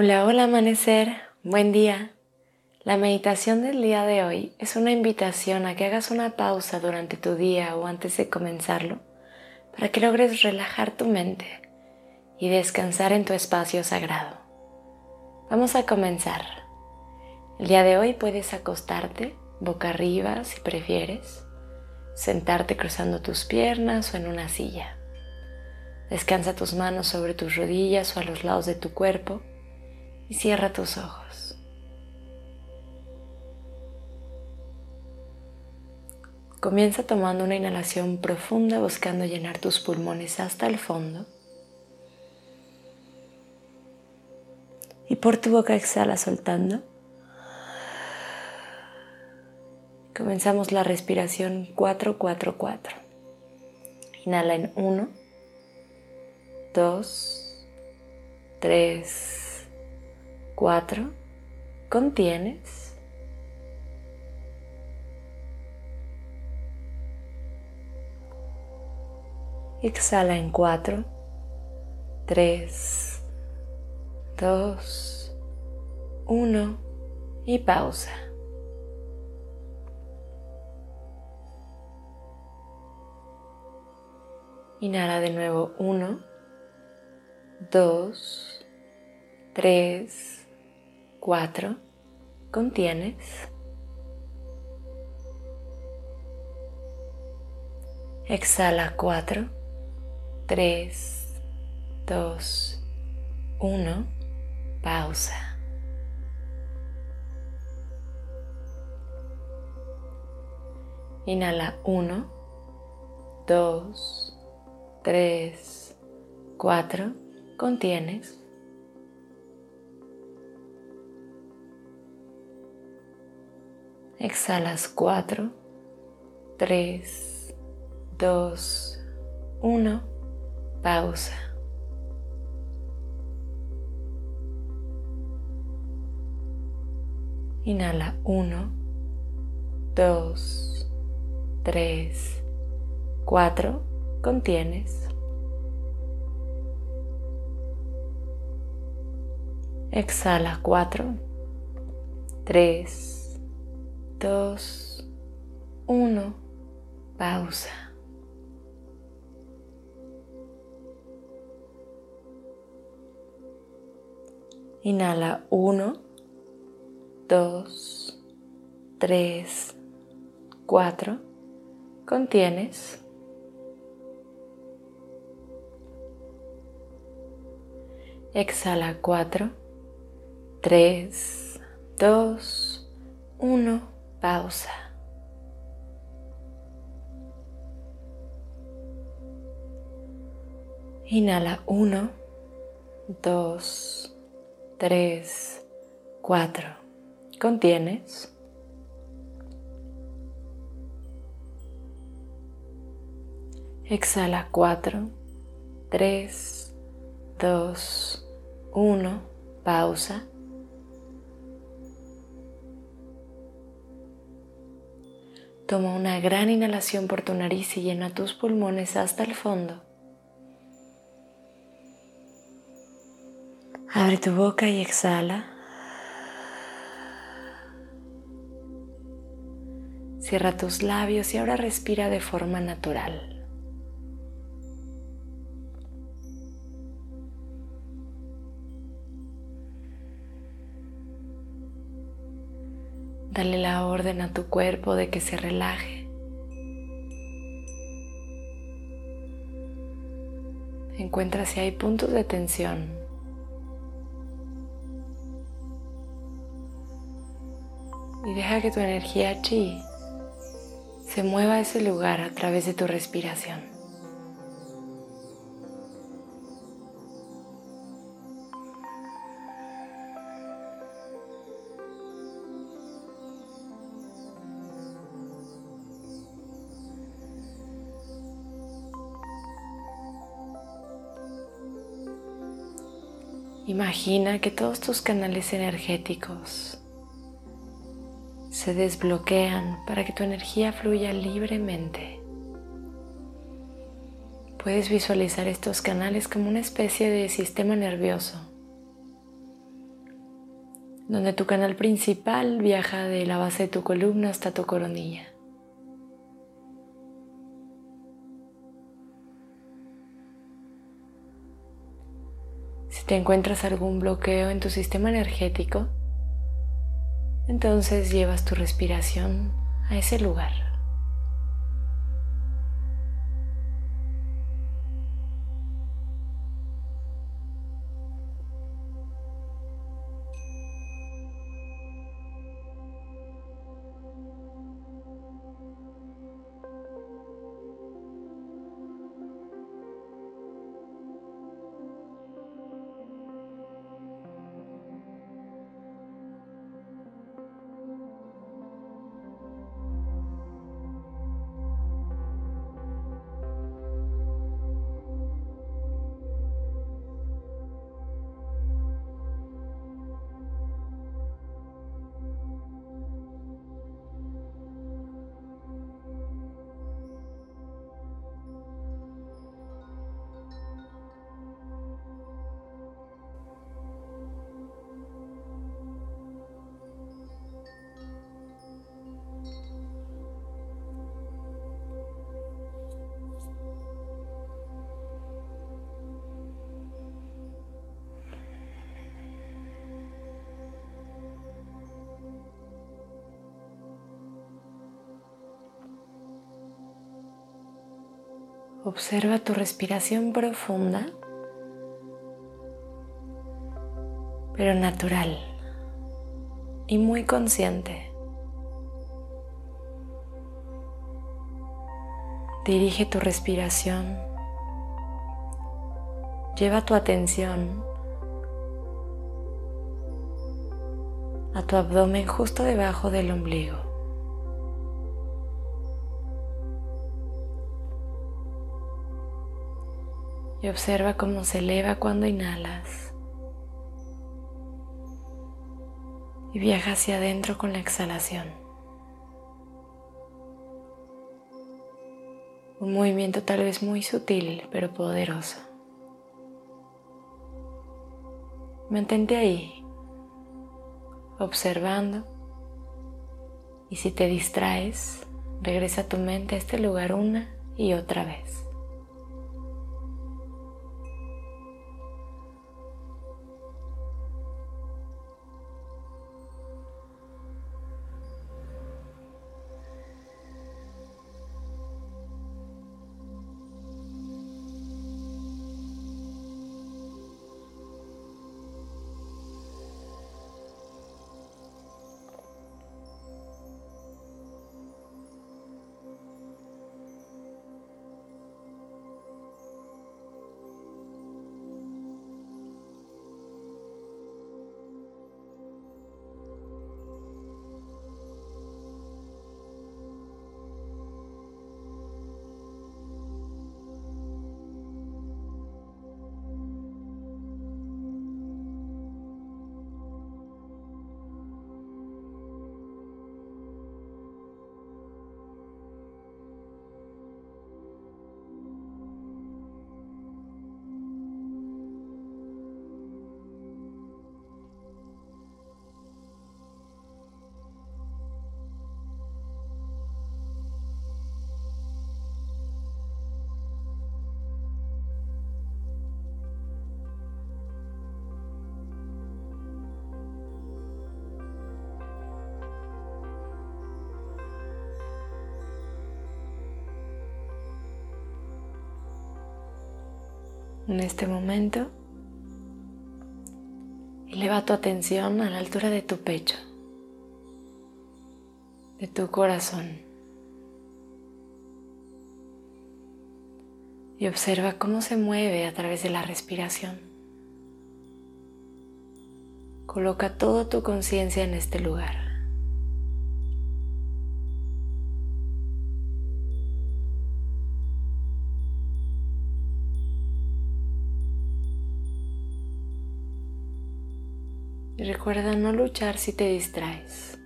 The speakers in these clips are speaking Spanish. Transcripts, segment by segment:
Hola, hola amanecer, buen día. La meditación del día de hoy es una invitación a que hagas una pausa durante tu día o antes de comenzarlo para que logres relajar tu mente y descansar en tu espacio sagrado. Vamos a comenzar. El día de hoy puedes acostarte boca arriba si prefieres, sentarte cruzando tus piernas o en una silla. Descansa tus manos sobre tus rodillas o a los lados de tu cuerpo y cierra tus ojos. Comienza tomando una inhalación profunda buscando llenar tus pulmones hasta el fondo. Y por tu boca exhala soltando. Comenzamos la respiración 4-4-4. Inhala en 1, 2, 3, 4. Contienes. Exhala en 4, 3, 2, 1 y pausa. Inhala de nuevo 1, 2, 3, 4. Contienes. Exhala 4, 3, 2, 1. Pausa. Inhala 1, 2, 3, 4. Contienes. Exhalas 4, 3, 2, 1. Pausa. Inhala 1, 2, 3, 4. Contienes. Exhala 4, 3, 2, 1, pausa. Inhala 1, 2, 3, 4. Contienes. Exhala 4, 3, 2, 1. Pausa. Inhala 1, 2, 3, 4. Contienes. Exhala 4, 3, 2, 1. Pausa. Toma una gran inhalación por tu nariz y llena tus pulmones hasta el fondo. Abre tu boca y exhala. Cierra tus labios y ahora respira de forma natural. Dale la orden a tu cuerpo de que se relaje. Encuentra si hay puntos de tensión. Y deja que tu energía chi se mueva a ese lugar a través de tu respiración. Imagina que todos tus canales energéticos se desbloquean para que tu energía fluya libremente. Puedes visualizar estos canales como una especie de sistema nervioso, donde tu canal principal viaja de la base de tu columna hasta tu coronilla. Te encuentras algún bloqueo en tu sistema energético, entonces llevas tu respiración a ese lugar. Observa tu respiración profunda, pero natural y muy consciente. Dirige tu respiración. Lleva tu atención a tu abdomen justo debajo del ombligo. Y observa cómo se eleva cuando inhalas y viaja hacia adentro con la exhalación. Un movimiento tal vez muy sutil pero poderoso. Mantente ahí, observando y si te distraes, regresa tu mente a este lugar una y otra vez. En este momento, eleva tu atención a la altura de tu pecho, de tu corazón. Y observa cómo se mueve a través de la respiración. Coloca toda tu conciencia en este lugar. Y recuerda no luchar si te distraes.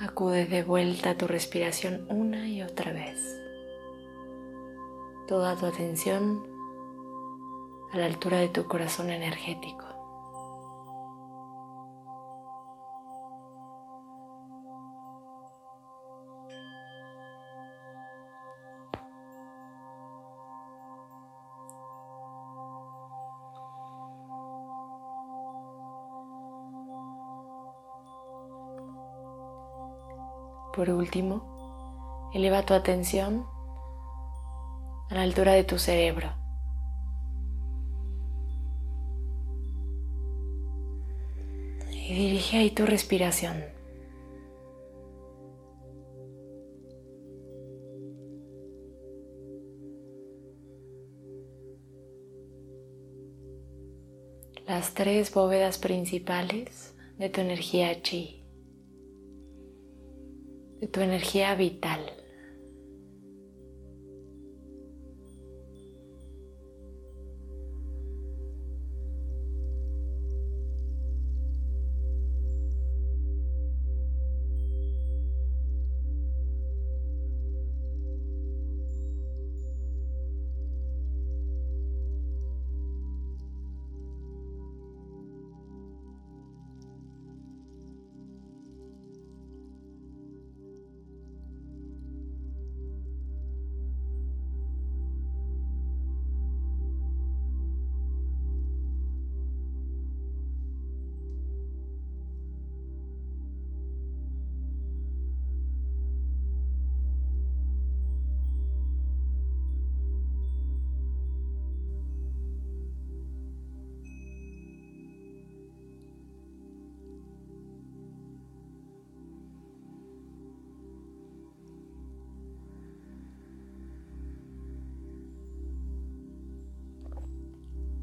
Acude de vuelta a tu respiración una y otra vez. Toda tu atención a la altura de tu corazón energético. Por último, eleva tu atención a la altura de tu cerebro. Y dirige ahí tu respiración. Las tres bóvedas principales de tu energía chi tu energía vital.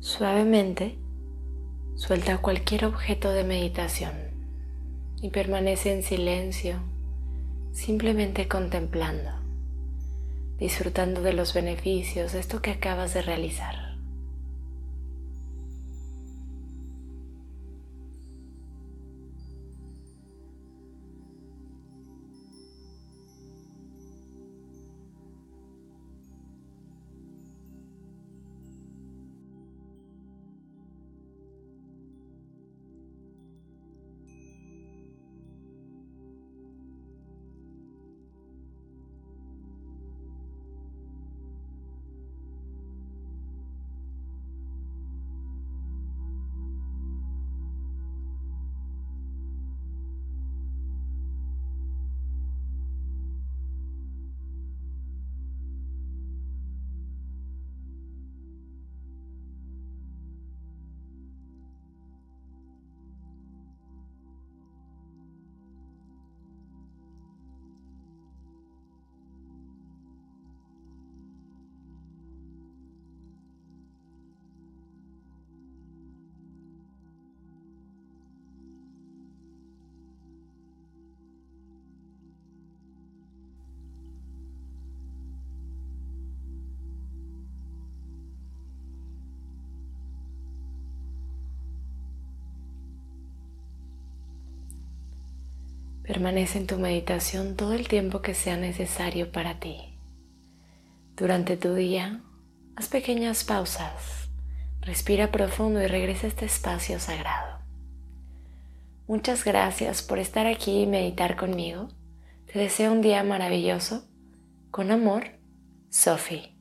Suavemente suelta cualquier objeto de meditación y permanece en silencio, simplemente contemplando, disfrutando de los beneficios de esto que acabas de realizar. Permanece en tu meditación todo el tiempo que sea necesario para ti. Durante tu día, haz pequeñas pausas, respira profundo y regresa a este espacio sagrado. Muchas gracias por estar aquí y meditar conmigo. Te deseo un día maravilloso. Con amor, Sophie.